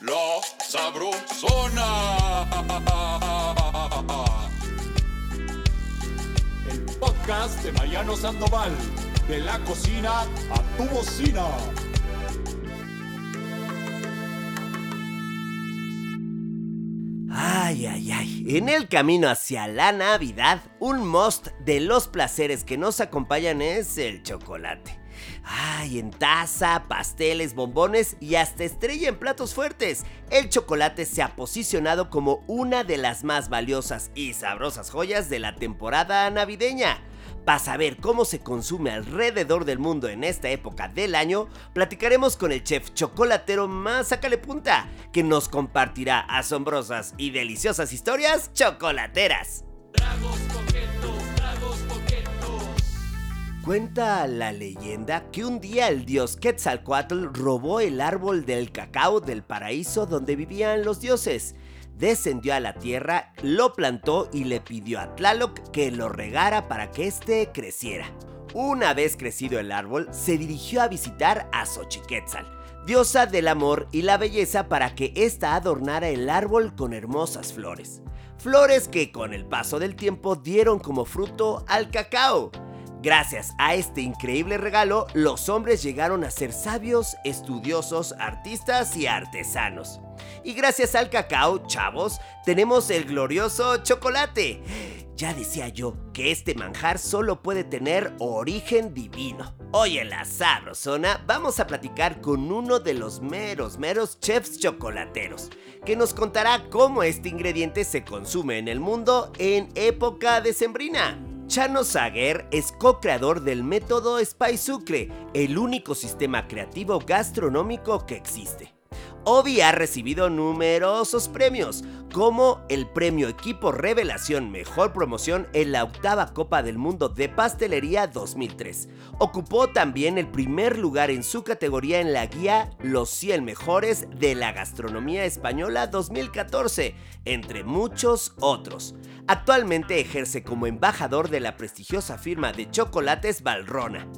La Sabrosona. El podcast de Mariano Sandoval. De la cocina a tu bocina. Ay, ay, ay. En el camino hacia la Navidad, un must de los placeres que nos acompañan es el chocolate. Ay, en taza, pasteles, bombones y hasta estrella en platos fuertes. El chocolate se ha posicionado como una de las más valiosas y sabrosas joyas de la temporada navideña. Para saber cómo se consume alrededor del mundo en esta época del año, platicaremos con el chef chocolatero más Punta, que nos compartirá asombrosas y deliciosas historias chocolateras. Cuenta la leyenda que un día el dios Quetzalcoatl robó el árbol del cacao del paraíso donde vivían los dioses descendió a la tierra, lo plantó y le pidió a Tlaloc que lo regara para que éste creciera. Una vez crecido el árbol, se dirigió a visitar a Xochiquetzal, diosa del amor y la belleza para que ésta adornara el árbol con hermosas flores. Flores que con el paso del tiempo dieron como fruto al cacao. Gracias a este increíble regalo, los hombres llegaron a ser sabios, estudiosos, artistas y artesanos. Y gracias al cacao, chavos, tenemos el glorioso chocolate. Ya decía yo que este manjar solo puede tener origen divino. Hoy en la Sabrosona vamos a platicar con uno de los meros, meros chefs chocolateros, que nos contará cómo este ingrediente se consume en el mundo en época decembrina. Chano Sager es co-creador del método Spice Sucre, el único sistema creativo gastronómico que existe. Obi ha recibido numerosos premios, como el premio Equipo Revelación Mejor Promoción en la octava Copa del Mundo de Pastelería 2003. Ocupó también el primer lugar en su categoría en la guía Los 100 Mejores de la Gastronomía Española 2014, entre muchos otros. Actualmente ejerce como embajador de la prestigiosa firma de chocolates Valrona.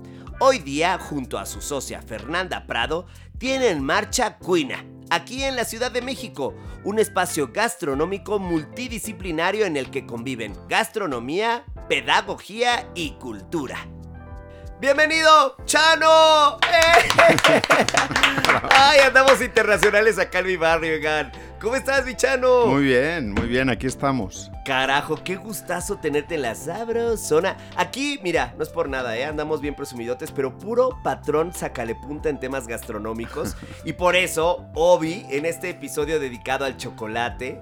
Hoy día, junto a su socia Fernanda Prado, tiene en marcha Cuina, aquí en la Ciudad de México, un espacio gastronómico multidisciplinario en el que conviven gastronomía, pedagogía y cultura. ¡Bienvenido, Chano! ¡Ay, andamos internacionales acá en mi barrio, oigan! ¿Cómo estás, mi Chano? Muy bien, muy bien, aquí estamos. Carajo, qué gustazo tenerte en la sabrosona. Aquí, mira, no es por nada, ¿eh? Andamos bien presumidotes, pero puro patrón sacale punta en temas gastronómicos. y por eso, Obi, en este episodio dedicado al chocolate,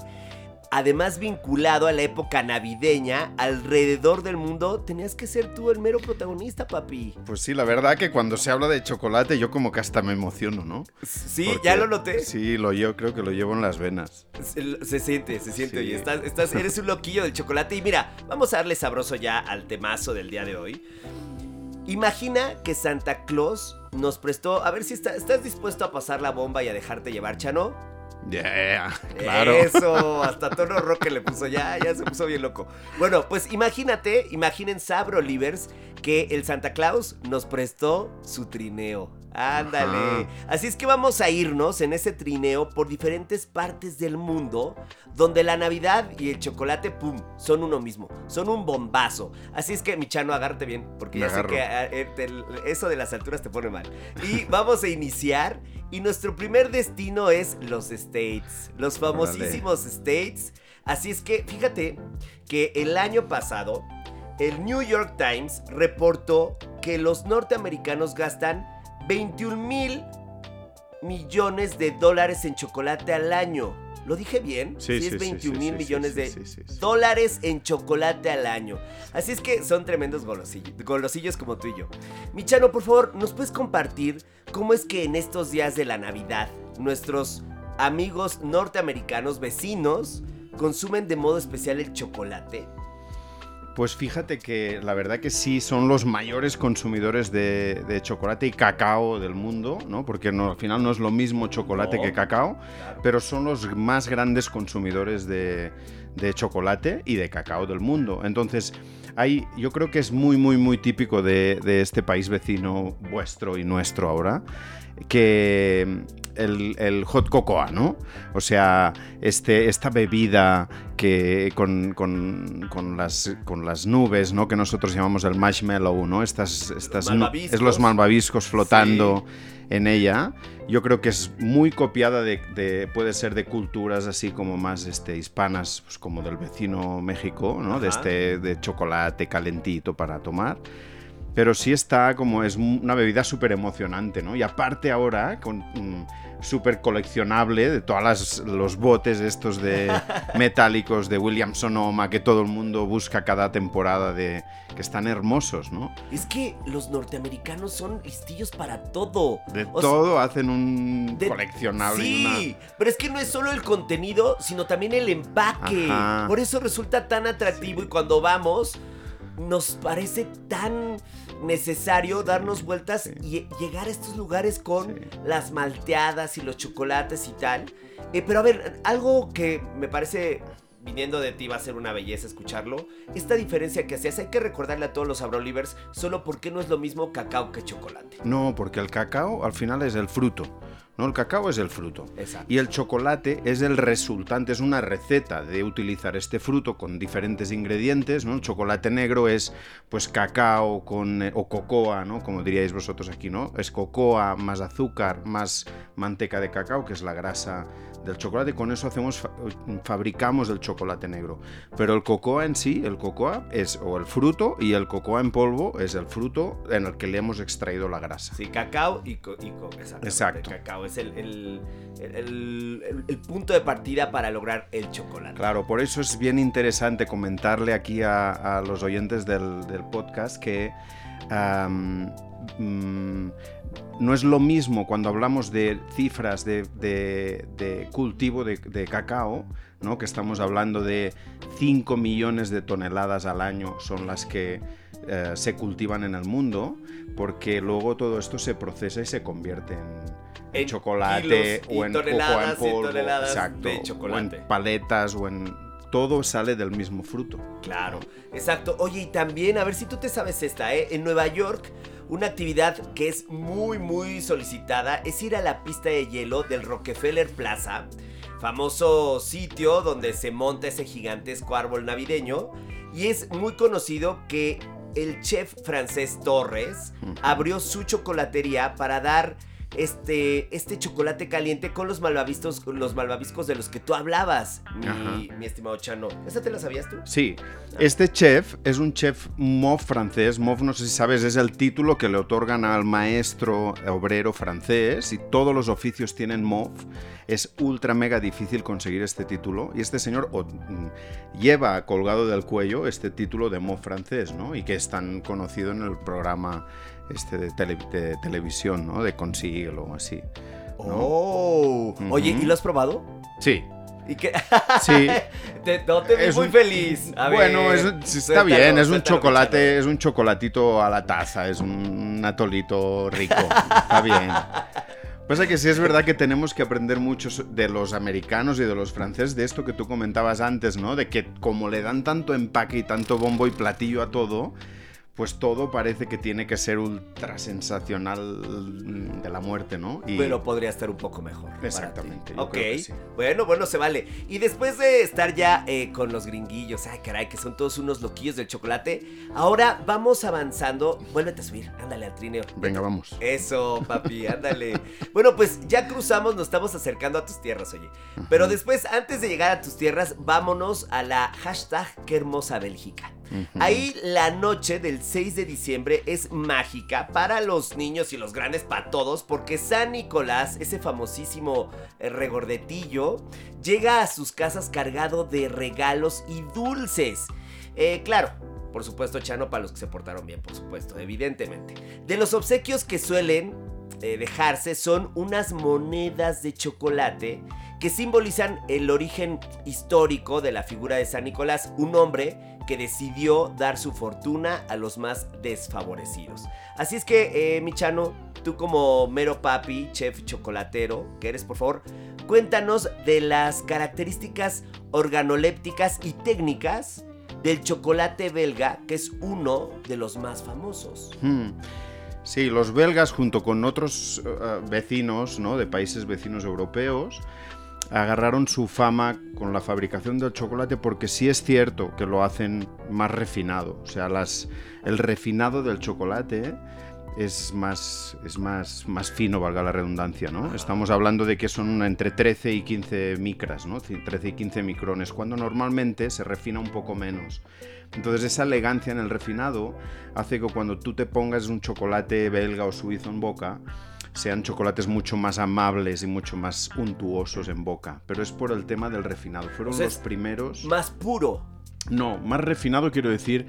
además vinculado a la época navideña, alrededor del mundo, tenías que ser tú el mero protagonista, papi. Pues sí, la verdad que cuando se habla de chocolate yo como que hasta me emociono, ¿no? Sí, Porque- ya lo noté. Sí, lo yo creo que lo llevo en las venas. Se, se siente, se siente. Sí. Y estás, estás, eres un loquillo del chocolate. Y mira, vamos a darle sabroso ya al temazo del día de hoy. Imagina que Santa Claus nos prestó. A ver si está- estás dispuesto a pasar la bomba y a dejarte llevar, Chano. Yeah, claro. Eso, hasta tono rock le puso ya, ya se puso bien loco. Bueno, pues imagínate, imaginen Sabro Livers que el Santa Claus nos prestó su trineo. Ándale. Ajá. Así es que vamos a irnos en ese trineo por diferentes partes del mundo donde la Navidad y el chocolate, pum, son uno mismo, son un bombazo. Así es que, mi chano, agárrate bien, porque Me ya agarro. sé que ah, eh, te- eso de las alturas te pone mal. Y vamos a iniciar. Y nuestro primer destino es los States, los famosísimos States. Así es que, fíjate que el año pasado, el New York Times reportó que los norteamericanos gastan 21 mil millones de dólares en chocolate al año. ¿Lo dije bien? Sí, es sí, sí, 21 sí, mil sí, millones sí, de sí, sí, sí. dólares en chocolate al año. Así es que son tremendos golosillos, golosillos como tú y yo. Michano, por favor, ¿nos puedes compartir cómo es que en estos días de la Navidad nuestros amigos norteamericanos vecinos consumen de modo especial el chocolate? Pues fíjate que la verdad que sí son los mayores consumidores de, de chocolate y cacao del mundo, ¿no? Porque no, al final no es lo mismo chocolate No. que cacao, pero son los más grandes consumidores de, de chocolate y de cacao del mundo. Entonces, hay, yo creo que es muy, muy, muy típico de, de este país vecino vuestro y nuestro ahora, que el, el hot cocoa, ¿no? O sea, este, esta bebida que con, con- con las, con las nubes, ¿no? Que nosotros llamamos el marshmallow, ¿no? Estas, estas es los malvaviscos flotando en ella. Yo creo que es muy copiada de, de- puede ser de culturas así como más este, hispanas, pues como del vecino México, ¿no? De este de chocolate calentito para tomar. Pero sí está como es una bebida súper emocionante, ¿no? Y aparte ahora, con mm, súper coleccionable de todos los botes estos de metálicos de William Sonoma que todo el mundo busca cada temporada de que están hermosos, ¿no? Es que los norteamericanos son listillos para todo. De O sea, todo hacen un de- coleccionable. Sí, pero es que no es solo el contenido, sino también el empaque. Ajá. Por eso resulta tan atractivo y cuando vamos nos parece tan necesario darnos vueltas Sí. y llegar a estos lugares con Sí. las malteadas y los chocolates y tal. Eh, pero a ver, algo que me parece viniendo de ti va a ser una belleza escucharlo. Esta diferencia que hacías, hay que recordarle a todos los Abrolivers solo porque no es lo mismo cacao que chocolate. No, porque el cacao al final es el fruto. ¿No? El cacao es el fruto. Exacto. Y el chocolate es el resultante, es una receta de utilizar este fruto con diferentes ingredientes, ¿no? El chocolate negro es pues cacao con eh, o cocoa, ¿no? Como diríais vosotros aquí, ¿no? Es cocoa más azúcar más manteca de cacao, que es la grasa del chocolate. Con eso hacemos fa- fabricamos el chocolate negro. Pero el cocoa en sí, el cocoa es o el fruto y el cocoa en polvo es el fruto en el que le hemos extraído la grasa. Sí, cacao y, co y Exacto. Cacao es el, el- el- punto de partida para lograr el chocolate. Claro, por eso es bien interesante comentarle aquí a, los oyentes del, podcast que mm, no es lo mismo cuando hablamos de cifras de, de- cultivo de, de cacao, ¿no? que estamos hablando de 5 millones de toneladas al año son las que eh, se cultivan en el mundo, porque luego todo esto se procesa y se convierte en, en chocolate o en toneladas polvo, toneladas exacto, de chocolate. o en paletas o en todo sale del mismo fruto. Claro, exacto. Oye, y también, a ver si tú te sabes esta, ¿eh? En Nueva York, una actividad que es muy, muy solicitada es ir a la pista de hielo del Rockefeller Plaza, famoso sitio donde se monta ese gigantesco árbol navideño. Y es muy conocido que el chef francés Torres abrió su chocolatería para dar este, este chocolate caliente con los malvaviscos, los malvaviscos de los que tú hablabas, mi, mi estimado Chano. ¿Esa te la sabías tú? Sí, este chef es un chef MOF francés. MOF, no sé si sabes, es el título que le otorgan al maestro obrero francés y todos los oficios tienen MOF. Es ultra mega difícil conseguir este título y este señor mm, lleva colgado del cuello este título de MOF francés, ¿no? Y que es tan conocido en el programa este de, tele- de televisión, ¿no? De Consíguelo o así. Oh. Ujú. Oye, ¿y lo has probado? Sí, ¿Y qué? sí. te, no te vi muy un- feliz. A bueno, ver, es está suéltalo, bien, es un suéltalo, chocolate, es un chocolatito a la taza, es un atolito rico, está bien. Pasa que sí es verdad que tenemos que aprender mucho de los americanos y de los franceses de esto que tú comentabas antes, ¿no? De que como le dan tanto empaque y tanto bombo y platillo a todo, pues todo parece que tiene que ser ultra sensacional mm, de la muerte, ¿no? Y Pero podría estar un poco mejor. Exactamente, yo Ok. creo que sí. Bueno, bueno, se vale. Y después de estar ya eh, con los gringuillos, ay, caray, que son todos unos loquillos del chocolate, ahora vamos avanzando. Vuélvete a subir, ándale al trineo. venga, vamos. Eso, papi, ándale. Bueno, pues ya cruzamos, nos estamos acercando a tus tierras, oye. Pero después, antes de llegar a tus tierras, vámonos a la hashtag Qué hermosa Bélgica. Ahí la noche del 6 de diciembre es mágica para los niños y los grandes, para todos, porque San Nicolás, ese famosísimo eh, regordetillo, llega a sus casas cargado de regalos y dulces. Eh, claro, por supuesto, Chano, para los que se portaron bien, por supuesto, evidentemente. De los obsequios que suelen eh, dejarse son unas monedas de chocolate que simbolizan el origen histórico de la figura de San Nicolás, un hombre que decidió dar su fortuna a los más desfavorecidos. Así es que, eh, mi Chano, tú como mero papi, chef chocolatero, que eres, por favor, cuéntanos de las características organolépticas y técnicas del chocolate belga, que es uno de los más famosos. Hmm. Sí, los belgas junto con otros eh, vecinos, ¿no? De países vecinos europeos, agarraron su fama con la fabricación del chocolate porque sí es cierto que lo hacen más refinado. O sea, las, el refinado del chocolate es más, es más, más fino, valga la redundancia, ¿no? Estamos hablando de que son entre 13 y 15 micras, ¿no? Ci- 13 y 15 micrones, cuando normalmente se refina un poco menos. Entonces esa elegancia en el refinado hace que cuando tú te pongas un chocolate belga o suizo en boca, sean chocolates mucho más amables y mucho más untuosos en boca. Pero es por el tema del refinado. Fueron O sea, los primeros... Más puro. No, más refinado quiero decir.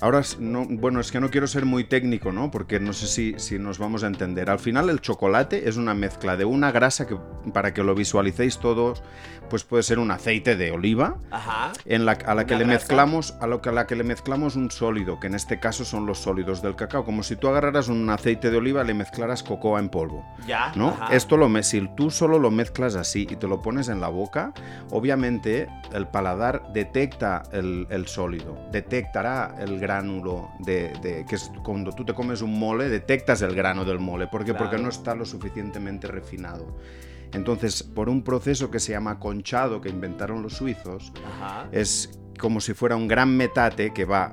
Ahora, no, bueno, es que no quiero ser muy técnico, ¿no? Porque no sé si, si nos vamos a entender. Al final, el chocolate es una mezcla de una grasa que, para que lo visualicéis todos, pues puede ser un aceite de oliva, Ajá. en la, a la que le mezclamos a, lo que, a la que le mezclamos un sólido, que en este caso son los sólidos del cacao, como si tú agarraras un aceite de oliva y le mezclaras cocoa en polvo. Ya. ¿no? ajá. Esto lo si tú solo lo mezclas así y te lo pones en la boca, obviamente el paladar detecta el, el sólido, detectará el gránulo de, de- que es cuando tú te comes un mole, detectas el grano del mole, ¿por qué? Claro. Porque no está lo suficientemente refinado. Entonces, por un proceso que se llama conchado que inventaron los suizos, Ajá. es como si fuera un gran metate que va,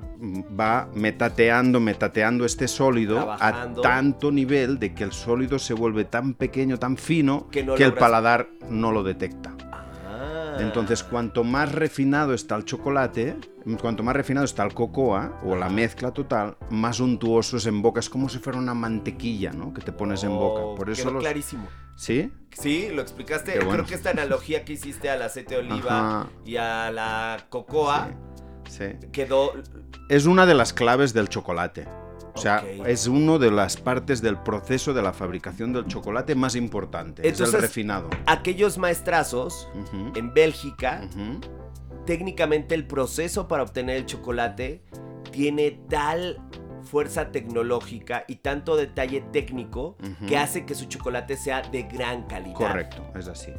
va metateando, metateando este sólido Trabajando. a tanto nivel de que el sólido se vuelve tan pequeño, tan fino, Que que, el paladar no lo detecta. Entonces, cuanto más refinado está el chocolate, cuanto más refinado está el cocoa o la mezcla total, más untuoso es en boca. Es como si fuera una mantequilla, ¿no? Que te pones en boca. Oh, Por eso quedó los... clarísimo. ¿Sí? Sí, lo explicaste. Bueno. Creo que esta analogía que hiciste al aceite de oliva Ajá. y a la cocoa Sí. sí. quedó. es una de las claves del chocolate. O sea, es una de las partes del proceso de la fabricación del chocolate más importante. es el refinado. Aquellos maestrazos en Bélgica, técnicamente el proceso para obtener el chocolate tiene tal fuerza tecnológica y tanto detalle técnico que hace que su chocolate sea de gran calidad. Correcto, es así.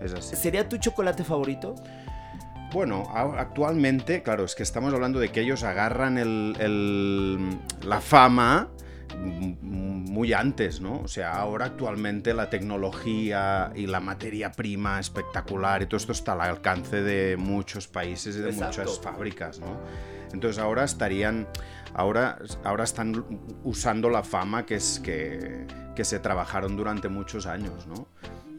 Es así. ¿Sería tu chocolate favorito? Bueno, actualmente, claro, es que estamos hablando de que ellos agarran el- el- la fama muy antes, ¿no? O sea, ahora actualmente la tecnología y la materia prima espectacular y todo esto está al alcance de muchos países y de Exacto. muchas fábricas, ¿no? Entonces ahora estarían, ahora, ahora están usando la fama que es que, que se trabajaron durante muchos años, ¿no?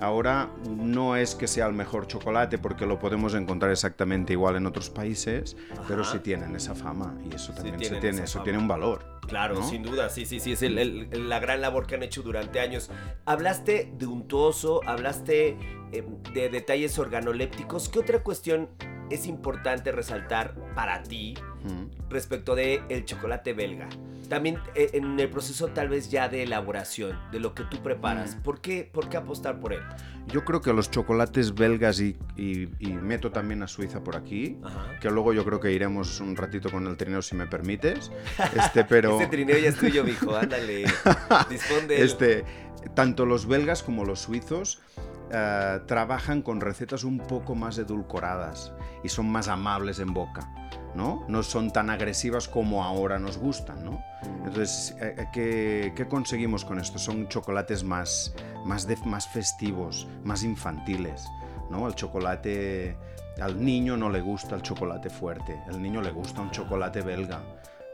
Ahora no es que sea el mejor chocolate porque lo podemos encontrar exactamente igual en otros países, pero sí tienen esa fama y eso también se tiene, eso fama. tiene un valor. Claro, ¿no? sin duda, sí, sí, sí, es el- el- la gran labor que han hecho durante años. Hablaste de untuoso, hablaste eh, de detalles organolépticos. ¿Qué otra cuestión es importante resaltar para ti Mm. respecto de el chocolate belga? También eh, en el proceso tal vez ya de elaboración, de lo que tú preparas. Mm. ¿Por, qué, ¿Por qué apostar por él? Yo creo que los chocolates belgas y, y- y meto también a Suiza por aquí, Ajá. que luego yo creo que iremos un ratito con el trineo si me permites, este, pero... Este trineo ya es tuyo, mijo, ándale. Dispón de él. Este, tanto los belgas como los suizos eh, trabajan con recetas un poco más edulcoradas y son más amables en boca, ¿no? No son tan agresivas como ahora nos gustan, ¿no? Entonces, eh, eh, ¿qué, conseguimos con esto? Son chocolates más, más, festivos, más infantiles, ¿no? El chocolate... Al niño no le gusta el chocolate fuerte, al niño le gusta un chocolate belga.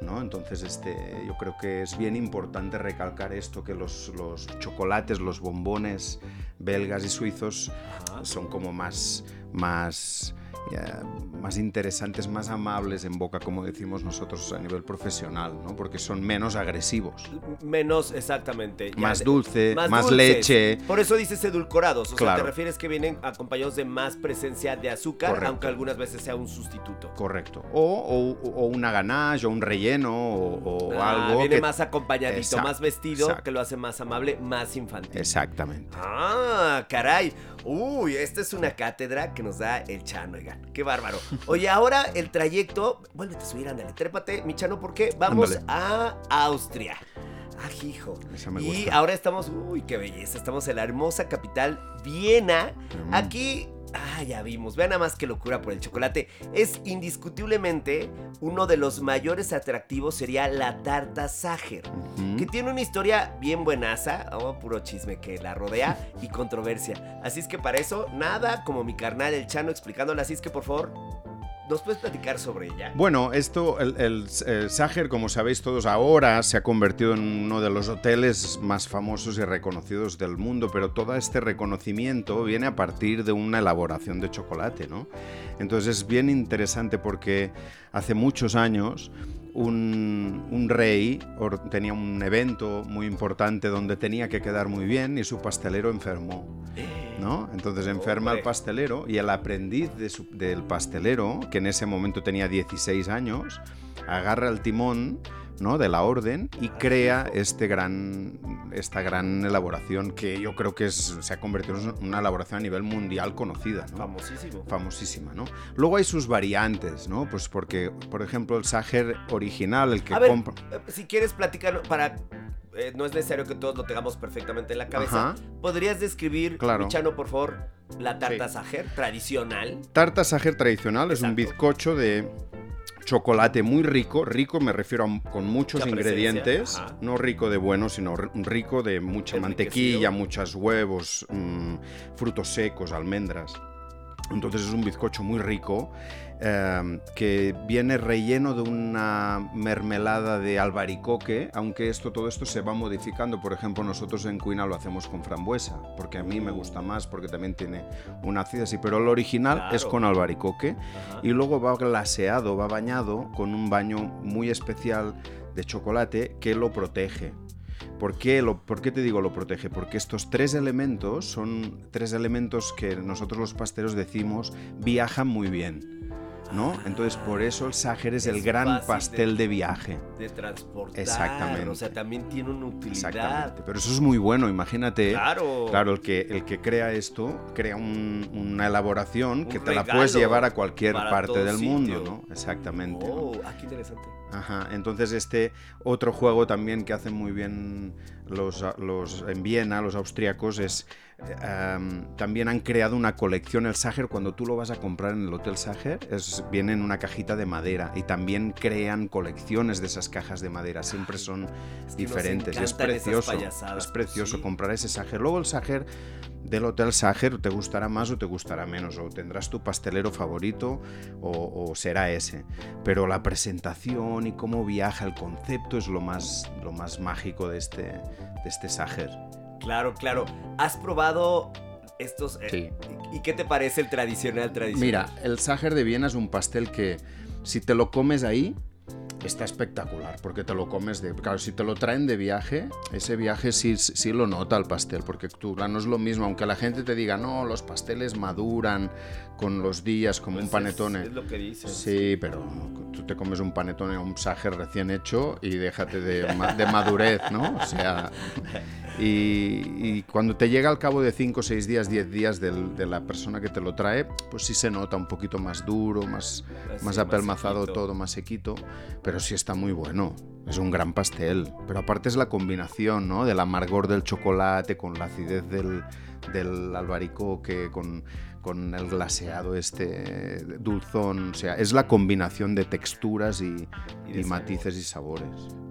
¿no? Entonces, este, yo creo que es bien importante recalcar esto, que los chocolates, los bombones belgas y suizos Ajá. son como más, más, ya, más interesantes, más amables en boca, como decimos nosotros a nivel profesional, ¿no? Porque son menos agresivos. Menos, exactamente. ya Más dulce, más, leche. Por eso dices edulcorados. O sea, Claro. te refieres que vienen acompañados de más presencia de azúcar, Correcto. aunque algunas veces sea un sustituto. Correcto. O, o- o una ganache, o un relleno, o, o Ah, algo viene que... más acompañadito, más vestido, que lo hace más amable, más infantil. Exactamente. Ah, caray. Uy, esta es una cátedra que nos da el Chano, oigan. Qué bárbaro. Oye, ahora el trayecto. Vuélvete a subir, ándale. Trépate, mi Chano, porque vamos Ándale. a Austria. Ah, hijo. Me y gusta. ahora estamos. Uy, qué belleza. Estamos en la hermosa capital, Viena. Mm. Aquí. Ah, ya vimos. Vean nada más que locura por el chocolate. Es indiscutiblemente uno de los mayores atractivos sería la tarta Ujú. que tiene una historia bien buenaza, oh, puro chisme que la rodea y controversia. Así es que para eso, nada como mi carnal el Chano explicándola. Así es que por favor, ¿nos puedes platicar sobre ella? Bueno, esto, el, el, el Sacher, como sabéis todos ahora, se ha convertido en uno de los hoteles más famosos y reconocidos del mundo, pero todo este reconocimiento viene a partir de una elaboración de chocolate, ¿no? Entonces es bien interesante porque hace muchos años un, un rey or- tenía un evento muy importante donde tenía que quedar muy bien y su pastelero enfermó. ¿no? Entonces enferma al pastelero y el aprendiz de su- del pastelero, que en ese momento tenía 16 años, agarra el timón ¿no? de la orden y crea este gran, esta gran elaboración que yo creo que es- se ha convertido en una elaboración a nivel mundial conocida. ¿no? Famosísimo. famosísima, ¿no? Luego hay sus variantes, ¿no? Pues porque, por ejemplo, el Sacher original, el que A ver, compra... eh, si quieres platicar para... eh, no es necesario que todos lo tengamos perfectamente en la cabeza. Ajá. ¿Podrías describir, Claro. Michano, por favor, la tarta Sí. Tradicional? Tarta Sacher tradicional es un bizcocho de chocolate muy rico, rico me refiero a con muchos Mucha ingredientes, no rico de bueno, sino ri- rico de mucha mantequilla, muchos huevos, mm, frutos secos, almendras. Entonces es un bizcocho muy rico eh, que viene relleno de una mermelada de albaricoque, aunque esto, todo esto se va modificando. Por ejemplo, nosotros en Cuina lo hacemos con frambuesa, porque a mí me gusta más, porque también tiene una acidez así. Pero el original es con albaricoque Ajá. y luego va glaseado, va bañado con un baño muy especial de chocolate que lo protege. ¿Por qué, lo, ¿Por qué te digo lo protege? Porque estos tres elementos son tres elementos que nosotros los pasteros decimos viajan muy bien. ¿No? Entonces por eso el Sacher es, el gran de- pastel de viaje. de transportar. Exactamente. O sea, también tiene una utilidad. Exactamente. Pero eso es muy bueno, imagínate. Claro. Claro, el que, el que crea esto crea un- una elaboración que te la puedes llevar a cualquier parte del sitio. mundo, ¿no? Exactamente. ¿no? Oh, ah, qué interesante. Ajá, entonces este otro juego también que hacen muy bien los, los en Viena, los austriacos, es también han creado una colección, el Sacher, cuando tú lo vas a comprar en el Hotel Sacher, es, viene en una cajita de madera y también crean colecciones de esas cajas de madera, siempre son Es que nos diferentes, es precioso, es precioso sí. comprar ese Sacher. Luego el Sacher del Hotel Sacher te gustará más o te gustará menos, o tendrás tu pastelero favorito o, o será ese. Pero la presentación y cómo viaja el concepto es lo más, lo más mágico de este, de este Sacher. Claro, claro. ¿Has probado estos? eh, Sí. ¿Y qué te parece el tradicional tradicional? Mira, el Sacher de Viena es un pastel que si te lo comes ahí, está espectacular, porque te lo comes de... Claro, si te lo traen de viaje, ese viaje sí, sí lo nota el pastel, porque tú, no es lo mismo, aunque la gente te diga, no, los pasteles maduran con los días como Pues un panetone. Es, es lo que dicen. Sí, pero tú te comes un panetone o un sajer recién hecho y déjate de, de madurez, ¿no? O sea, y, y cuando te llega al cabo de 5, 6 días, 10 días del- de la persona que te lo trae, pues sí se nota un poquito más duro, más, Así, más apelmazado sequito. todo, más sequito, pero sí está muy bueno. Es un gran pastel. Pero aparte es la combinación, ¿no? Del amargor del chocolate con la acidez del, del albaricoque, con, con el glaseado este dulzón. O sea, es la combinación de texturas y, Y de y matices y sabores.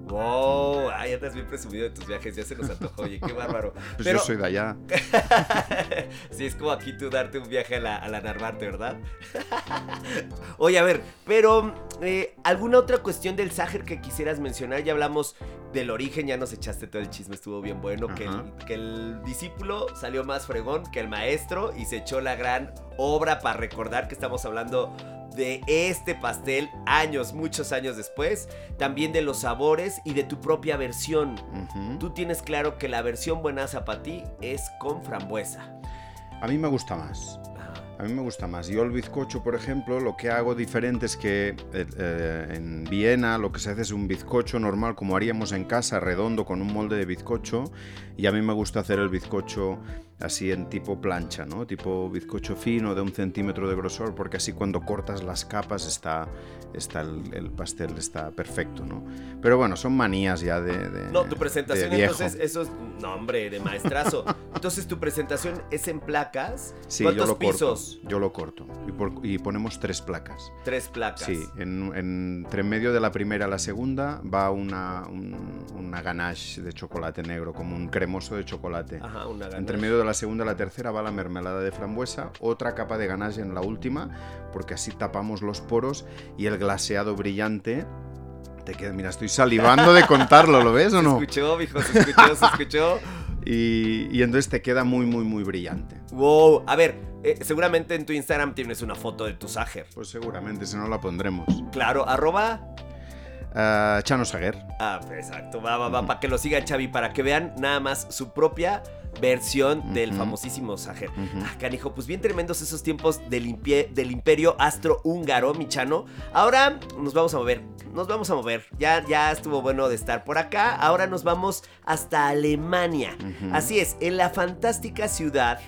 Wow, ay, andas bien presumido de tus viajes, ya se nos antojó, oye, qué bárbaro. Pues Pero yo soy de allá. sí, es como aquí tú darte un viaje a la, a la Narvarte, ¿verdad? Oye, a ver, pero eh, ¿alguna otra cuestión del Ságer que quisieras mencionar? Ya hablamos del origen, ya nos echaste todo el chisme, estuvo bien bueno, que Ajá. el, que el discípulo salió más fregón que el maestro y se echó la gran obra para recordar que estamos hablando de este pastel años, muchos años después, también de los sabores y de tu propia versión. Tú tienes claro que la versión buenaza para ti es con frambuesa. A mí me gusta más. A mí me gusta más. Yo el bizcocho, por ejemplo, lo que hago diferente es que eh, eh, en Viena lo que se hace es un bizcocho normal, como haríamos en casa, redondo, con un molde de bizcocho. Y a mí me gusta hacer el bizcocho así en tipo plancha, ¿no? Tipo bizcocho fino de un centímetro de grosor, porque así cuando cortas las capas está, está el, el pastel está perfecto, ¿no? Pero bueno, son manías ya de, de No, tu presentación de viejo. entonces, eso es, no hombre, de maestrazo. Entonces tu presentación es en placas. Sí, yo ¿Cuántos lo pisos? corto. Yo lo corto. Y, por- y ponemos tres placas. Tres placas. Sí, en, en- entre medio de la primera y la segunda va una, un- una ganache de chocolate negro, como un cremoso de chocolate. Ajá, una ganache. Entre medio de la segunda y la tercera va la mermelada de frambuesa, otra capa de ganache en la última, porque así tapamos los poros y el glaseado brillante. Te queda, mira, estoy salivando de contarlo, ¿lo ves o Se no? escuchó, mijo, se escuchó, se escuchó. Y, y entonces te queda muy, muy, muy brillante. Wow. A ver, eh, seguramente en tu Instagram tienes una foto de tu Sager. Pues seguramente, si no la pondremos. Claro, arroba. Ah, Chano Saguer. Ah, exacto, va, va, va, para que lo sigan, Chavi, para que vean nada más su propia versión del famosísimo Sager. Ujú. Ah, canijo, pues bien tremendos esos tiempos del, impie- del imperio astro-húngaro, Michano. Ahora nos vamos a mover, nos vamos a mover. Ya, ya estuvo bueno de estar por acá. Ahora nos vamos hasta Alemania. Así es, en la fantástica ciudad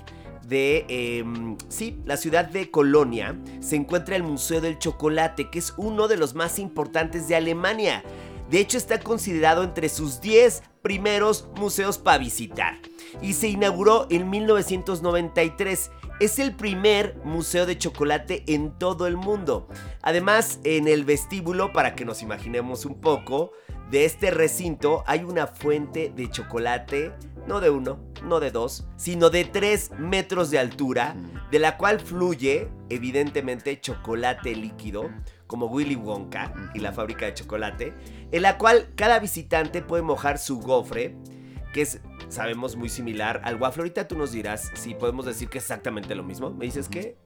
de, em, sí, la ciudad de Colonia, se encuentra el Museo del Chocolate, que es uno de los más importantes de Alemania. De hecho, está considerado entre sus 10 primeros museos para visitar. Y se inauguró en 1993. Es el primer museo de chocolate en todo el mundo. Además, en el vestíbulo, para que nos imaginemos un poco, de este recinto hay una fuente de chocolate, no de uno, no de dos, sino de tres metros de altura, de la cual fluye, evidentemente, chocolate líquido, como Willy Wonka y la fábrica de chocolate, en la cual cada visitante puede mojar su gofre, que es, sabemos, muy similar al waffle. Ahorita tú nos dirás si podemos decir que es exactamente lo mismo. ¿Me dices qué?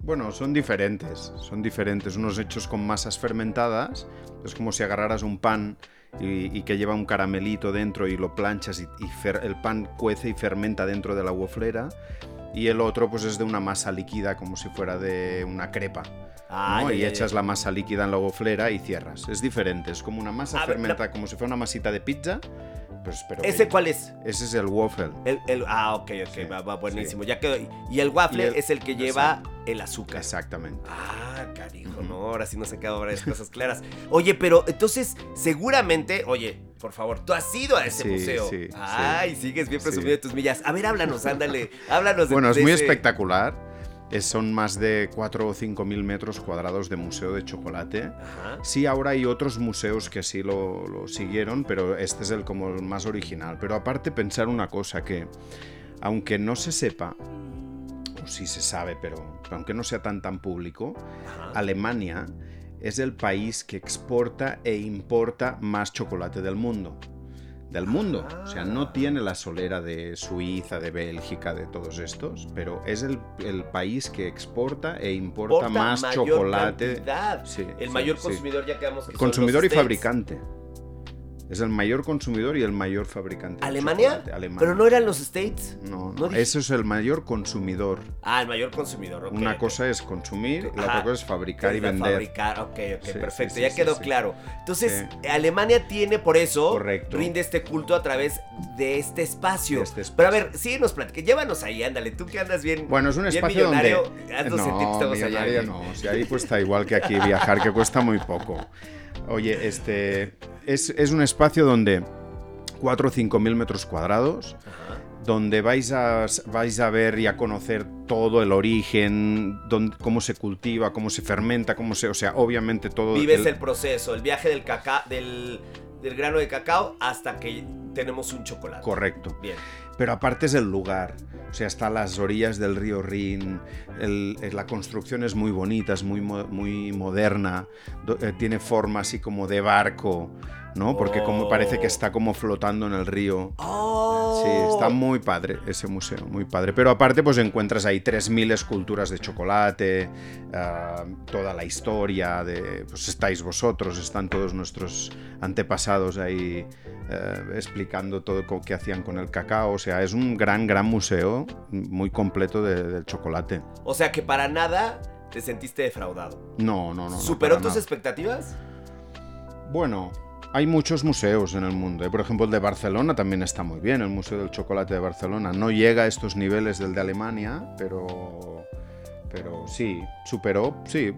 Bueno, son diferentes, son diferentes. Unos hechos con masas fermentadas, es como si agarraras un pan y, y que lleva un caramelito dentro y lo planchas y, y fer- el pan cuece y fermenta dentro de la goflera. Y el otro pues es de una masa líquida, como si fuera de una crepa. Ah, ¿no? ya, y ya, echas la masa líquida en la goflera y cierras. Es diferente, es como una masa A ver, fermentada, como si fuera una masita de pizza. Pues, pero ¿Ese cuál es? Ese es el waffle. El, el- ah, ok, ok, Sí, va, va buenísimo. Ya quedó. Y el waffle Y el- es el que lleva el azúcar. Exactamente. Ah, cariño, Ujú. no, ahora sí nos han quedado varias cosas claras. Oye, pero entonces, seguramente, oye, por favor, tú has ido a ese Sí, museo. sí, Ay, sí. sigues bien presumido de tus millas. A ver, háblanos, ándale, háblanos de Bueno, es de muy ese- espectacular. Es- son más de 4 o 5 mil metros cuadrados de museo de chocolate. Ajá. Sí, ahora hay otros museos que sí lo, lo siguieron, pero este es el como el más original. Pero aparte pensar una cosa que, aunque no se sepa, o sí se sabe, pero aunque no sea tan tan público, ajá. Alemania es el país que exporta e importa más chocolate del mundo. Del mundo. O sea, no Ah. tiene la solera de Suiza, de Bélgica, de todos estos, pero es el, el país que exporta e importa Porta más mayor chocolate. cantidad. Sí, El sí, mayor sí. consumidor ya quedamos que son Consumidor y States. fabricante. Es el mayor consumidor y el mayor fabricante. de ¿Alemania? chocolate. Alemania. Pero no eran los States. No, no no, eso es el mayor consumidor. Ah, el mayor consumidor. ok, Una cosa es consumir, la otra cosa es fabricar y Es de vender. Fabricar, ok, ok, Sí, perfecto, sí, ya quedó claro. Entonces. Alemania tiene por eso, Correcto. rinde este culto a través de este espacio. De este espacio. Pero a ver, sí, nos platique, llévanos ahí, ándale, tú que andas bien. Bueno, es un bien espacio millonario, donde... haznos sentir que No, estamos allá. no. Si ahí cuesta igual que aquí viajar, que cuesta muy poco. Oye, este... Es, es un espacio donde 4 o 5 mil metros cuadrados, Ajá. donde vais a, vais a ver y a conocer todo el origen, cómo se cultiva, cómo se fermenta, cómo se... O sea, obviamente todo... Vives el- el proceso, el viaje del cacao, del, del grano de cacao hasta que tenemos un chocolate. Correcto. Bien. Pero aparte es el lugar. O sea, está a las orillas del río Rin. eh, la construcción es muy bonita, es muy, muy moderna. eh, tiene forma así como de barco, ¿no? Porque como parece que Oh. está como flotando en el río. Oh. Sí, está muy padre ese museo, muy padre. Pero aparte, pues encuentras ahí 3.000 esculturas de chocolate, ah, toda la historia de. Pues estáis vosotros, están todos nuestros antepasados ahí eh, explicando todo co- qué hacían con el cacao. O sea, es un gran, gran museo, muy completo de- del chocolate. O sea que para nada te sentiste defraudado. No, no, no. ¿Superó tus nada. expectativas? Bueno, Hay muchos museos en el mundo. ¿eh? Por ejemplo, el de Barcelona también está muy bien, el Museo del Chocolate de Barcelona. No llega a estos niveles del de Alemania, pero, pero sí, superó. Sí,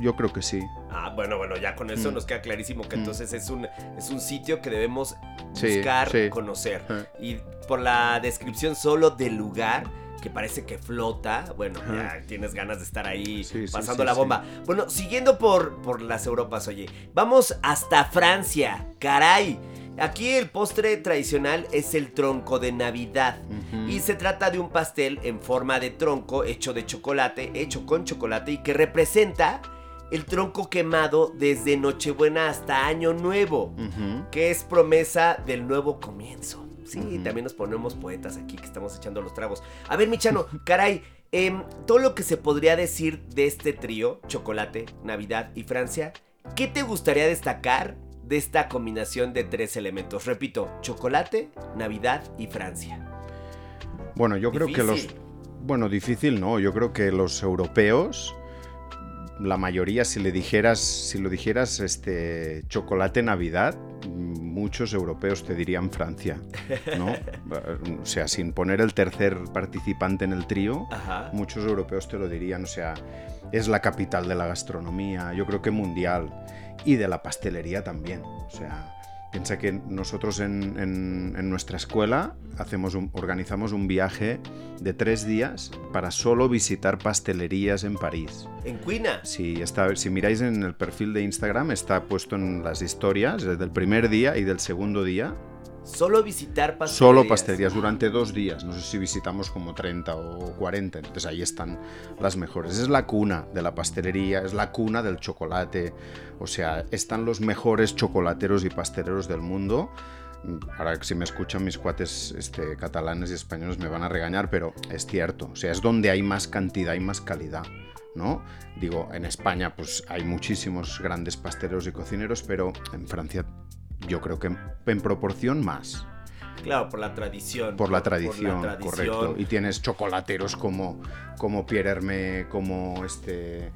yo creo que sí. Ah, bueno, bueno, ya con eso Mm. nos queda clarísimo que Mm. entonces es un, es un sitio que debemos Sí, buscar, sí. conocer. Eh. Y por la descripción solo del lugar, que parece que flota, bueno, ya tienes ganas de estar ahí Sí, pasando sí, la bomba. Bueno, siguiendo por, por las Europas, oye, vamos hasta Francia, caray. Aquí el postre tradicional es el tronco de Navidad. Y se trata de un pastel en forma de tronco hecho de chocolate, hecho con chocolate y que representa el tronco quemado desde Nochebuena hasta Año Nuevo, que es promesa del nuevo comienzo. Sí, también nos ponemos poetas aquí que estamos echando los tragos. A ver, Michano, caray, em, todo lo que se podría decir de este trío, chocolate, Navidad y Francia, ¿qué te gustaría destacar de esta combinación de tres elementos? Repito, chocolate, Navidad y Francia. Bueno, yo creo que los... Bueno, difícil no. Yo creo que los europeos, la mayoría, si le dijeras, si lo dijeras, este chocolate Navidad, muchos europeos te dirían Francia, ¿no? o sea, sin poner el tercer participante en el trío, Ajá. muchos europeos te lo dirían. O sea, es la capital de la gastronomía, yo creo que mundial, y de la pastelería también. O sea, piensa que nosotros en, en- en nuestra escuela hacemos un- organizamos un viaje de tres días para solo visitar pastelerías en París. En Cuina. Si, está, si miráis en el perfil de Instagram, está puesto en las historias desde el primer día y del segundo día. Solo visitar pastelerías. Solo pastelerías durante dos días. No sé si visitamos como 30 o 40. Entonces ahí están las mejores. Es la cuna de la pastelería, es la cuna del chocolate. O sea, están los mejores chocolateros y pasteleros del mundo. Ahora si me escuchan mis cuates este, catalanes y españoles me van a regañar, pero es cierto. O sea, es donde hay más cantidad y más calidad. ¿no? Digo, en España pues hay muchísimos grandes pasteleros y cocineros, pero en Francia yo creo que en proporción más. Claro, por la tradición. Por la tradición, tradición. correcto. Y tienes chocolateros como, como Pierre Hermé, como este. eh,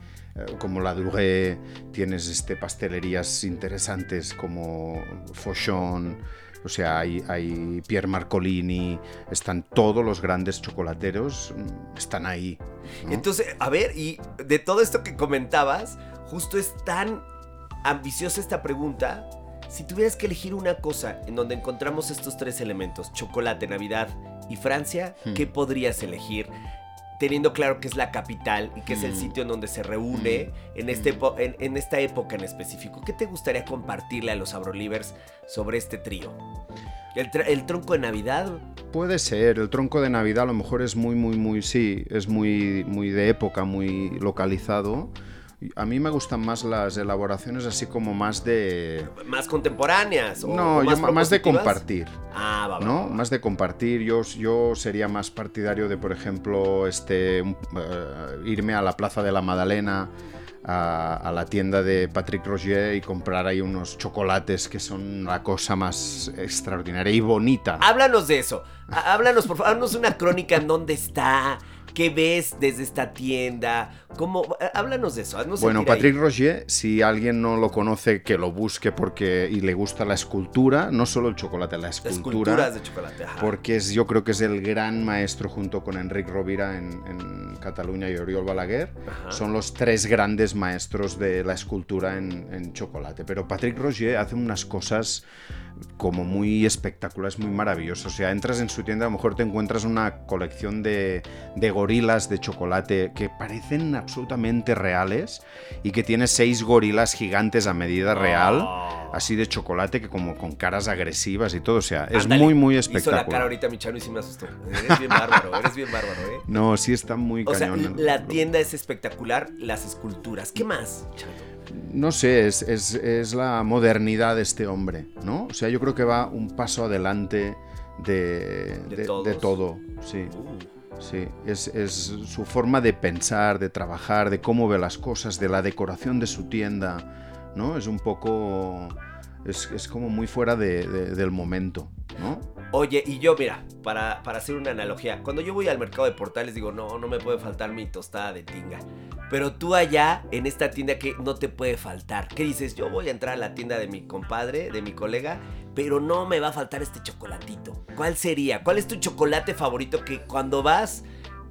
Como la Durée, tienes este, pastelerías interesantes como Fauchon, o sea, hay, hay Pierre Marcolini, están todos los grandes chocolateros, mm, están ahí. ¿no? Entonces, a ver, y de todo esto que comentabas, justo es tan ambiciosa esta pregunta. Si tuvieras que elegir una cosa en donde encontramos estos tres elementos, chocolate, Navidad y Francia, Hmm. ¿qué podrías elegir? Teniendo claro que es la capital y que es el Hmm. sitio en donde se reúne en, este en, en esta época en específico. ¿Qué te gustaría compartirle a los Abrolivers sobre este trío? ¿El, el tronco de Navidad? Puede ser, el tronco de Navidad a lo mejor es muy, muy, muy, sí, es muy, muy de época, muy localizado. A mí me gustan más las elaboraciones así como más de... ¿Más contemporáneas? o- No, o yo ma- más de compartir. Ah, va, va, ¿no? va. Más de compartir. Yo, yo sería más partidario de, por ejemplo, este, eh, irme a la Plaza de la Madalena, a, a la tienda de Patrick Roger y comprar ahí unos chocolates que son la cosa más extraordinaria y bonita. Háblanos de eso. Há- Háblanos, por favor, háblanos una crónica en dónde está, qué ves desde esta tienda, cómo... eh, Háblanos de eso, Bueno, ahí. Patrick Roger, si alguien no lo conoce, que lo busque porque y le gusta la escultura, no solo el chocolate, la Las escultura. esculturas de chocolate. ajá. porque es, yo creo que es el gran maestro junto con Enric Rovira en, en Cataluña y Oriol Balaguer. Ajá. Son los tres grandes maestros de la escultura en, en chocolate. Pero Patrick Roger hace unas cosas como muy espectaculares, muy maravillosas. O sea, entras en su tienda, a lo mejor te encuentras una colección de, de gorilas de chocolate que parecen absolutamente reales y que tiene seis gorilas gigantes a medida real, Oh. Así de chocolate, que como con caras agresivas y todo. O sea, es muy, muy Hizo la cara espectacular. ahorita Michano y sí me asustó. Eres bien bárbaro, eres bien bárbaro, ¿eh? No, sí está muy O sea, la tienda es espectacular, las esculturas. ¿Qué más, Chato? No sé, es, es- es la modernidad de este hombre, ¿no? O sea, yo creo que va un paso adelante de, De de- todos. de todo, sí. Uh, Sí, es, es su forma de pensar, de trabajar, de cómo ve las cosas, de la decoración de su tienda, ¿no? Es un poco... Es, es como muy fuera de- de- del momento, ¿no? Oye, y yo, mira, para, para hacer una analogía, cuando yo voy al mercado de portales digo, no, no me puede faltar mi tostada de tinga. Pero tú allá, en esta tienda que no te puede faltar. ¿Qué dices? Yo voy a entrar a la tienda de mi compadre, de mi colega, pero no me va a faltar este chocolatito. ¿Cuál sería? ¿Cuál es tu chocolate favorito que cuando vas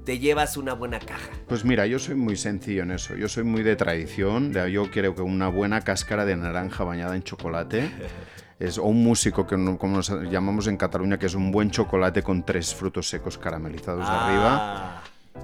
te llevas una buena caja? Pues mira, yo soy muy sencillo en eso. Yo soy muy de tradición. Yo creo que una buena cáscara de naranja bañada en chocolate es o un músico que como nos llamamos en Cataluña que es un buen chocolate con tres frutos secos caramelizados arriba. Ah,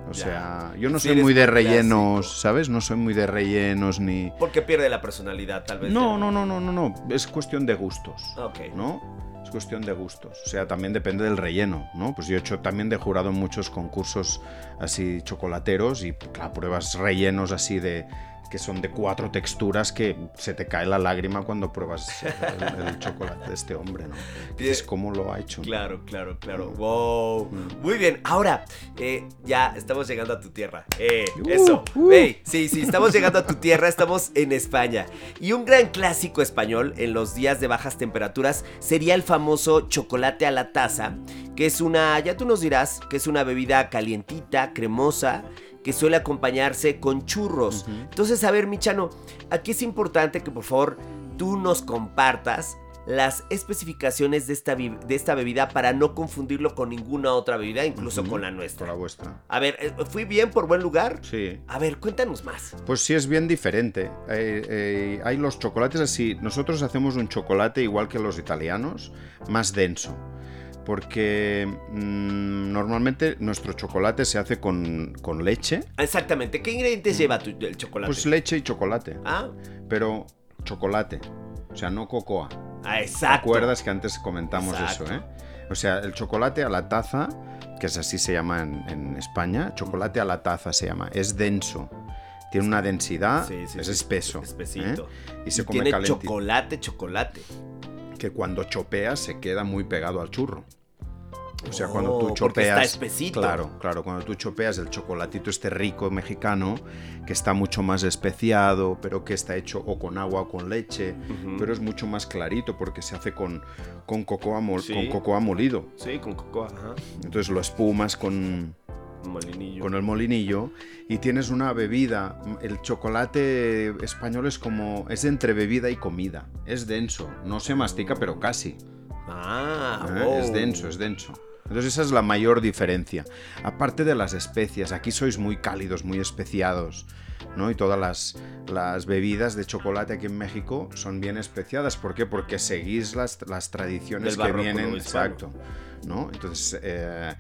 O ya. sea, yo no soy muy de rellenos, clásico. ¿sabes? No soy muy de rellenos ni Porque pierde la personalidad, tal vez. No, no, no, no, no, no, es cuestión de gustos. Ok. ¿No? Es cuestión de gustos. O sea, también depende del relleno, ¿no? Pues yo he hecho también de jurado en muchos concursos así chocolateros y claro, pruebas rellenos así de que son de cuatro texturas que se te cae la lágrima cuando pruebas el, el chocolate de este hombre, ¿no? Dices, ¿cómo lo ha hecho? Claro, claro, claro. Mm. Wow. Muy bien. Ahora, eh, ya estamos llegando a tu tierra. Eh, Uh, eso. uh. Ey, sí, sí, estamos llegando a tu tierra. Estamos en España. Y un gran clásico español en los días de bajas temperaturas sería el famoso chocolate a la taza, que es una, ya tú nos dirás, que es una bebida calientita, cremosa que suele acompañarse con churros. Entonces, a ver, Michano, aquí es importante que por favor tú nos compartas las especificaciones de esta, de esta bebida para no confundirlo con ninguna otra bebida, incluso con la Con nuestra. la vuestra. A ver, eh, ¿fui bien por buen lugar? Sí. A ver, cuéntanos más. Pues sí es bien diferente. Eh, eh, hay los chocolates así. Nosotros hacemos un chocolate igual que los italianos, más denso. Porque mm, normalmente nuestro chocolate se hace con, con leche. Exactamente, ¿qué ingredientes lleva tu- el chocolate? Pues leche y chocolate. ah, Pero chocolate. O sea, no cocoa. ah, ¿Te exacto. acuerdas que antes comentamos Exacto. eso, eh? O sea, el chocolate a la taza, que es así se llama en, en España, chocolate a la taza se llama. Es denso. Tiene una densidad, Sí, sí, es espeso. espesito. ¿eh? Y se Y come tiene calentito. chocolate, chocolate. que cuando chopeas se queda muy pegado al churro. O sea, cuando Oh, tú chopeas. está espesito. Claro, claro. Cuando tú chopeas el chocolatito este rico mexicano, que está mucho más especiado, pero que está hecho o con agua o con leche, pero es mucho más clarito porque se hace con, con, cocoa, mol- Sí. con cocoa molido. Sí, con cocoa, ajá. Entonces lo espumas con, molinillo. con el molinillo y tienes una bebida. El chocolate español es como. es entre bebida y comida. Es denso. No se mastica, pero casi. Ah, ¿eh? wow. Es denso, es denso. Entonces esa es la mayor diferencia. Aparte de las especias, aquí sois muy cálidos, muy especiados, ¿no? Y todas las, las bebidas de chocolate aquí en México son bien especiadas. ¿Por qué? Porque seguís las, las tradiciones que vienen. Exacto. ¿no? Entonces, eh,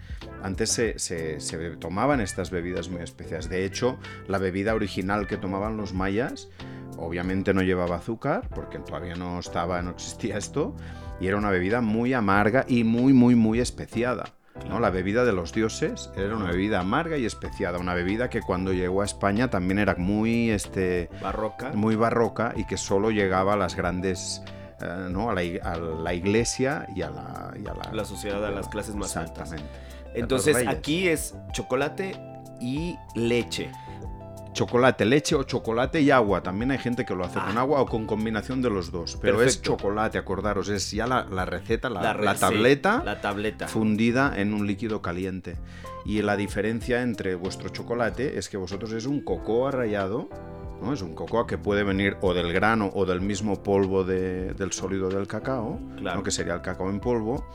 antes se, se- se tomaban estas bebidas muy especiales. De hecho, la bebida original que tomaban los mayas, obviamente no llevaba azúcar, porque todavía no estaba, no existía esto, y era una bebida muy amarga y muy, muy, muy especiada. ¿no? La bebida de los dioses era una bebida amarga y especiada, una bebida que cuando llegó a España también era muy, este, Barroca. muy barroca y que solo llegaba a las grandes, eh, ¿no? a, la, ig- a la iglesia y a la, y a la, La sociedad, a las clases más altas. Exactamente. Entonces reyes. aquí es chocolate y leche. Chocolate, leche o chocolate y agua. También hay gente que lo hace Ah. con agua o con combinación de los dos. Pero es chocolate, acordaros. Es ya la, la receta, la, tableta La tableta. fundida en un líquido caliente. Y la diferencia entre vuestro chocolate es que vosotros es un cocoa rallado. ¿no? Es un cocoa que puede venir o del grano o del mismo polvo de- del sólido del cacao, Claro. ¿no? que sería el cacao en polvo,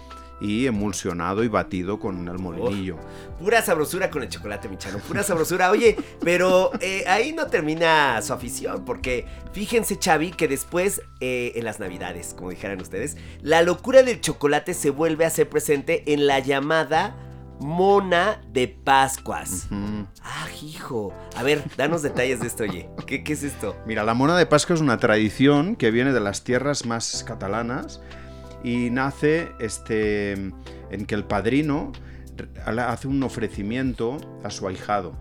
y emulsionado y batido con el molinillo. Pura sabrosura con el chocolate, Michano. Pura sabrosura. Oye, pero eh, ahí no termina su afición. Porque fíjense, Xavi, que después, eh, en las navidades, como dijeran ustedes, la locura del chocolate se vuelve a hacer presente en la llamada Mona de Pascuas. Ujú. Ah, hijo. A ver, danos detalles de esto, oye. ¿Qué, qué es esto? Mira, la mona de Pascua es una tradición que viene de las tierras más catalanas y nace este, en que el padrino hace un ofrecimiento a su ahijado.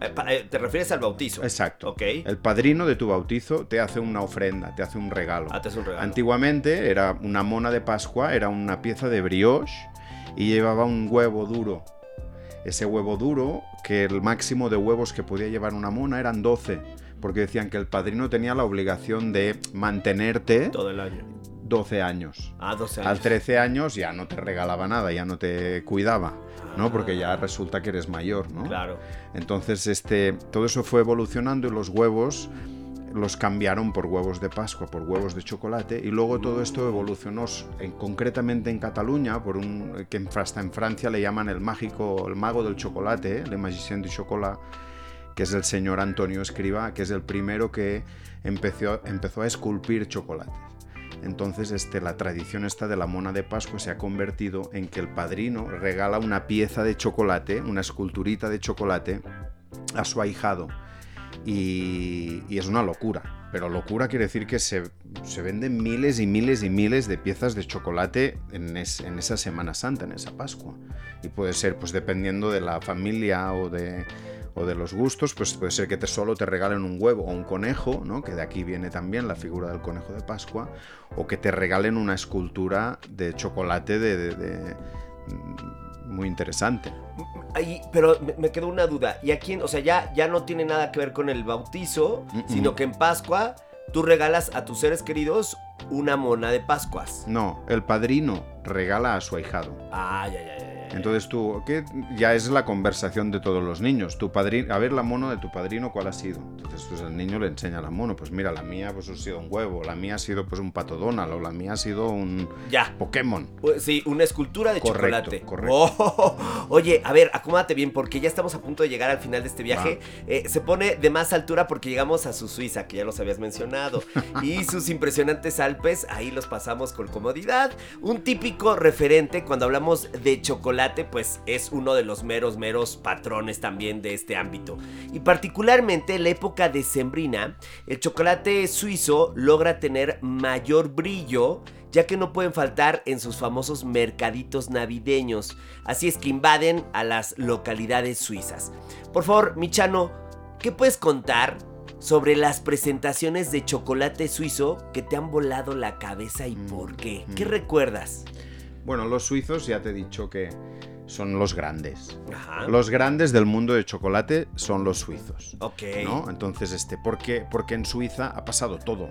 Eh, eh, ¿Te refieres al bautizo? Exacto. Ok. El padrino de tu bautizo te hace una ofrenda, te hace un regalo. Ah, te hace un regalo. Antiguamente era una mona de Pascua, era una pieza de brioche y llevaba un huevo duro. Ese huevo duro, que el máximo de huevos que podía llevar una mona eran 12, porque decían que el padrino tenía la obligación de mantenerte Todo el año. 12 años. Ah, 12 años. Al 13 años ya no te regalaba nada, ya no te cuidaba, ¿no? Porque ya resulta que eres mayor, ¿no? Claro. Entonces, este, todo eso fue evolucionando y los huevos los cambiaron por huevos de Pascua, por huevos de chocolate, y luego todo esto evolucionó en- concretamente en Cataluña, por un que en- hasta en Francia le llaman el mágico, el mago del chocolate, ¿eh? le magicien du chocolat, que es el señor Antonio Escriba, que es el primero que empezó, empezó a esculpir chocolates. Entonces, este, la tradición esta de la mona de Pascua se ha convertido en que el padrino regala una pieza de chocolate, una esculturita de chocolate, a su ahijado. Y, es una locura. Pero locura quiere decir que se, se venden miles y miles y miles de piezas de chocolate en esa Semana Santa, en esa Pascua. Y puede ser, pues dependiendo de la familia o de, o de los gustos, pues puede ser que te solo te regalen un huevo o un conejo, ¿no? que de aquí viene también la figura del conejo de Pascua, o que te regalen una escultura de chocolate de, de- de- mm, muy interesante. Ahí, pero me, me quedó una duda. ¿Y aquí, o sea, ya, ya no tiene nada que ver con el bautizo, sino que en Pascua tú regalas a tus seres queridos una mona de Pascuas. No, el padrino regala a su ahijado. Ah, ya, ya, ya. Entonces tú, ¿qué? ya es la conversación de todos los niños. Tu padrino, a ver la mono de tu padrino, ¿cuál ha sido? Entonces pues el niño le enseña la mono. Pues mira, la mía pues ha sido un huevo, la mía ha sido pues un pato Donald, o la mía ha sido un Ya. Pokémon. Pues Sí, una escultura de Correcto, chocolate. correcto. Oh, oye, a ver, acomódate bien porque ya estamos a punto de llegar al final de este viaje. Eh, se pone de más altura porque llegamos a su Suiza, que ya los habías mencionado. y sus impresionantes Alpes, ahí los pasamos con comodidad. Un típico referente cuando hablamos de chocolate, pues es uno de los meros, meros patrones también de este ámbito. Y particularmente en la época decembrina, el chocolate suizo logra tener mayor brillo ya que no pueden faltar en sus famosos mercaditos navideños, así es que invaden a las localidades suizas. Por favor, Michano, ¿qué puedes contar sobre las presentaciones de chocolate suizo que te han volado la cabeza y por qué? ¿Qué mm. recuerdas? Bueno, los suizos ya te he dicho que son los grandes. Ajá. Los grandes del mundo de chocolate son los suizos. Ok. ¿no? Entonces, este, ¿por qué? Porque en Suiza ha pasado todo.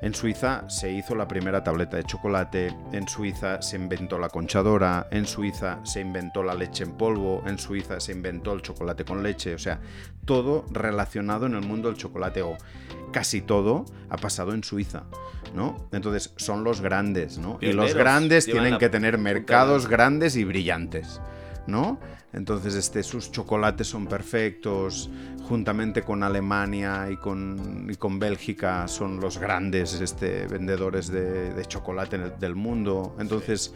En Suiza se hizo la primera tableta de chocolate, en Suiza se inventó la conchadora, en Suiza se inventó la leche en polvo, en Suiza se inventó el chocolate con leche, o sea, todo relacionado en el mundo del chocolate o casi todo ha pasado en Suiza, ¿no? Entonces son los grandes, ¿no? Y los grandes tienen que tener mercados grandes y brillantes. ¿no? Entonces, este, sus chocolates son perfectos, juntamente con Alemania y con, y con Bélgica son los grandes este, vendedores de, de chocolate el- del mundo. Entonces,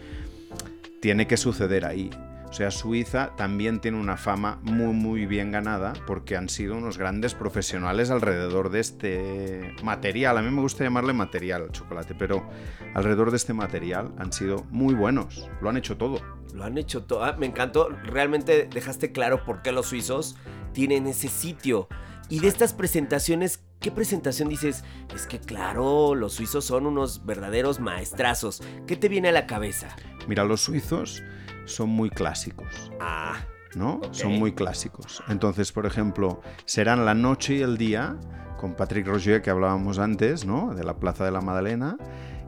tiene que suceder ahí. O sea, Suiza también tiene una fama muy, muy bien ganada porque han sido unos grandes profesionales alrededor de este material. A mí me gusta llamarle material al chocolate, pero alrededor de este material han sido muy buenos. Lo han hecho todo. Lo han hecho todo. Ah, me encantó. Realmente dejaste claro por qué los suizos tienen ese sitio. Y de estas presentaciones, ¿qué presentación dices? Es que claro, los suizos son unos verdaderos maestrazos. ¿Qué te viene a la cabeza? Mira, los suizos son muy clásicos, Ah, ¿no? Son muy clásicos. Entonces, por ejemplo, serán la noche y el día con Patrick Roger que hablábamos antes, ¿no? De la Plaza de la Madalena.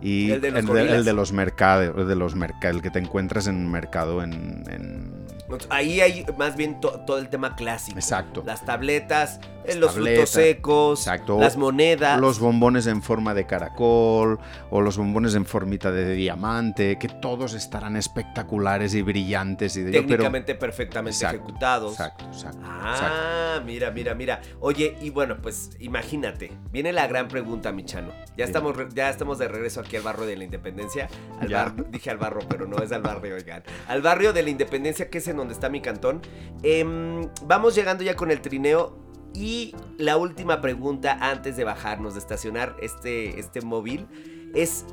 Y El de los el, el de los mercados, el de los merca- el que te encuentras en un mercado en, en- ahí hay más bien to- todo el tema clásico. Exacto. Las tabletas, eh, Las los frutos secos, exacto. las monedas. los bombones en forma de caracol o los bombones en formita de diamante, que todos estarán espectaculares y brillantes y de pero- técnicamente perfectamente Exacto, ejecutados. Exacto, exacto, exacto. Ah, mira, mira, mira. Oye, y bueno, pues imagínate, viene la gran pregunta, Michano. Ya estamos, ya estamos de regreso aquí al barrio de la Independencia. Al bar- dije al barrio, pero no es al barrio, oigan. Al barrio de la Independencia, que es en donde está mi cantón. Em, vamos llegando ya con el trineo. Y la última pregunta antes de bajarnos, de estacionar este, este móvil, es,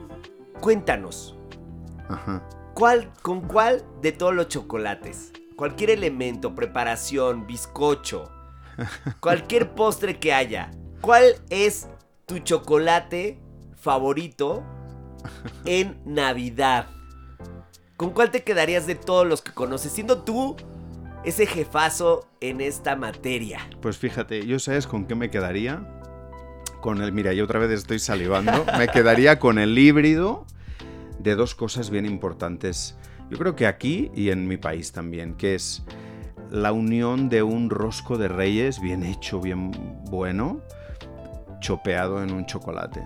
cuéntanos, Ajá. ¿Cuál, ¿Con cuál de todos los chocolates? Cualquier elemento, preparación, bizcocho, cualquier postre que haya. ¿Cuál es tu chocolate favorito en Navidad? ¿Con cuál te quedarías de todos los que conoces? Siendo tú ese jefazo en esta materia. Pues fíjate, yo sabes con qué me quedaría. Con el, mira, yo otra vez estoy salivando. me quedaría con el híbrido de dos cosas bien importantes, yo creo que aquí y en mi país también, que es la unión de un rosco de reyes bien hecho, bien bueno, chopeado en un chocolate.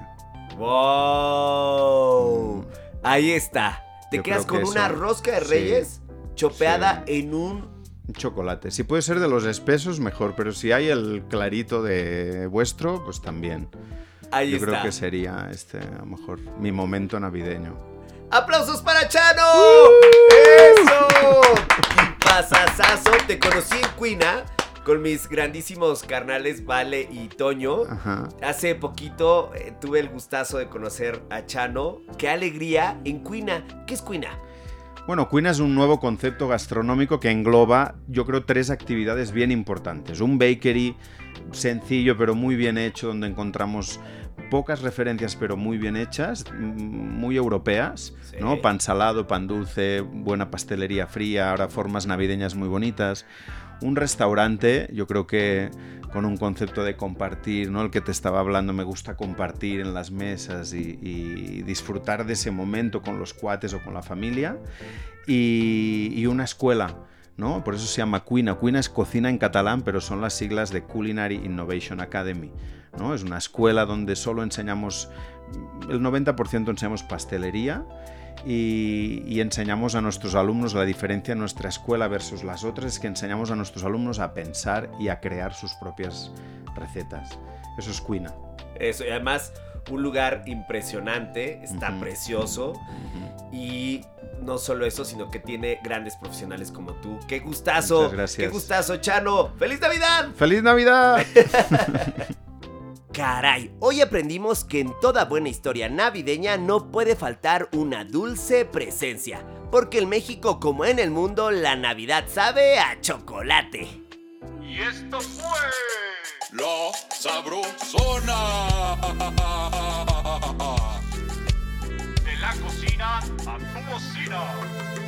¡Wow! Mm. Ahí está. Te Yo quedas con que una eso- rosca de sí, reyes chopeada sí. en un... Chocolate. Si puede ser de los espesos, mejor, pero si hay el clarito de vuestro, pues también. Ahí Yo está. creo que sería este, a lo mejor, mi momento navideño. ¡Aplausos para Chano! ¡Uh! ¡Eso! Pasasazo, te conocí en Cuina con mis grandísimos carnales Vale y Toño. Ajá. Hace poquito eh, tuve el gustazo de conocer a Chano. ¡Qué alegría en Cuina! ¿Qué es Cuina? Bueno, Cuina es un nuevo concepto gastronómico que engloba, yo creo, tres actividades bien importantes. Un bakery sencillo pero muy bien hecho, donde encontramos pocas referencias pero muy bien hechas, mm, muy europeas, Sí. ¿no? Pan salado, pan dulce, buena pastelería fría, ahora formas navideñas muy bonitas. Un restaurante, yo creo que con un concepto de compartir, ¿no? El que te estaba hablando, me gusta compartir en las mesas y, disfrutar de ese momento con los cuates o con la familia. Y, y una escuela, ¿no? Por eso se llama Cuina. Cuina es cocina en catalán, pero son las siglas de Culinary Innovation Academy, ¿no? Es una escuela donde solo enseñamos, el 90% enseñamos pastelería y, y enseñamos a nuestros alumnos la diferencia en nuestra escuela versus las otras es que enseñamos a nuestros alumnos a pensar y a crear sus propias recetas. Eso es Cuina. Eso, y además un lugar impresionante, está Ujú. precioso. Y no solo eso, sino que tiene grandes profesionales como tú. ¡Qué gustazo! Muchas gracias. ¡Qué gustazo, Chano! ¡Feliz Navidad! ¡Feliz Navidad! Caray, hoy aprendimos que en toda buena historia navideña no puede faltar una dulce presencia. Porque en México, como en el mundo, la Navidad sabe a chocolate. Y esto fue La Sabrosona. de la cocina a tu bocina.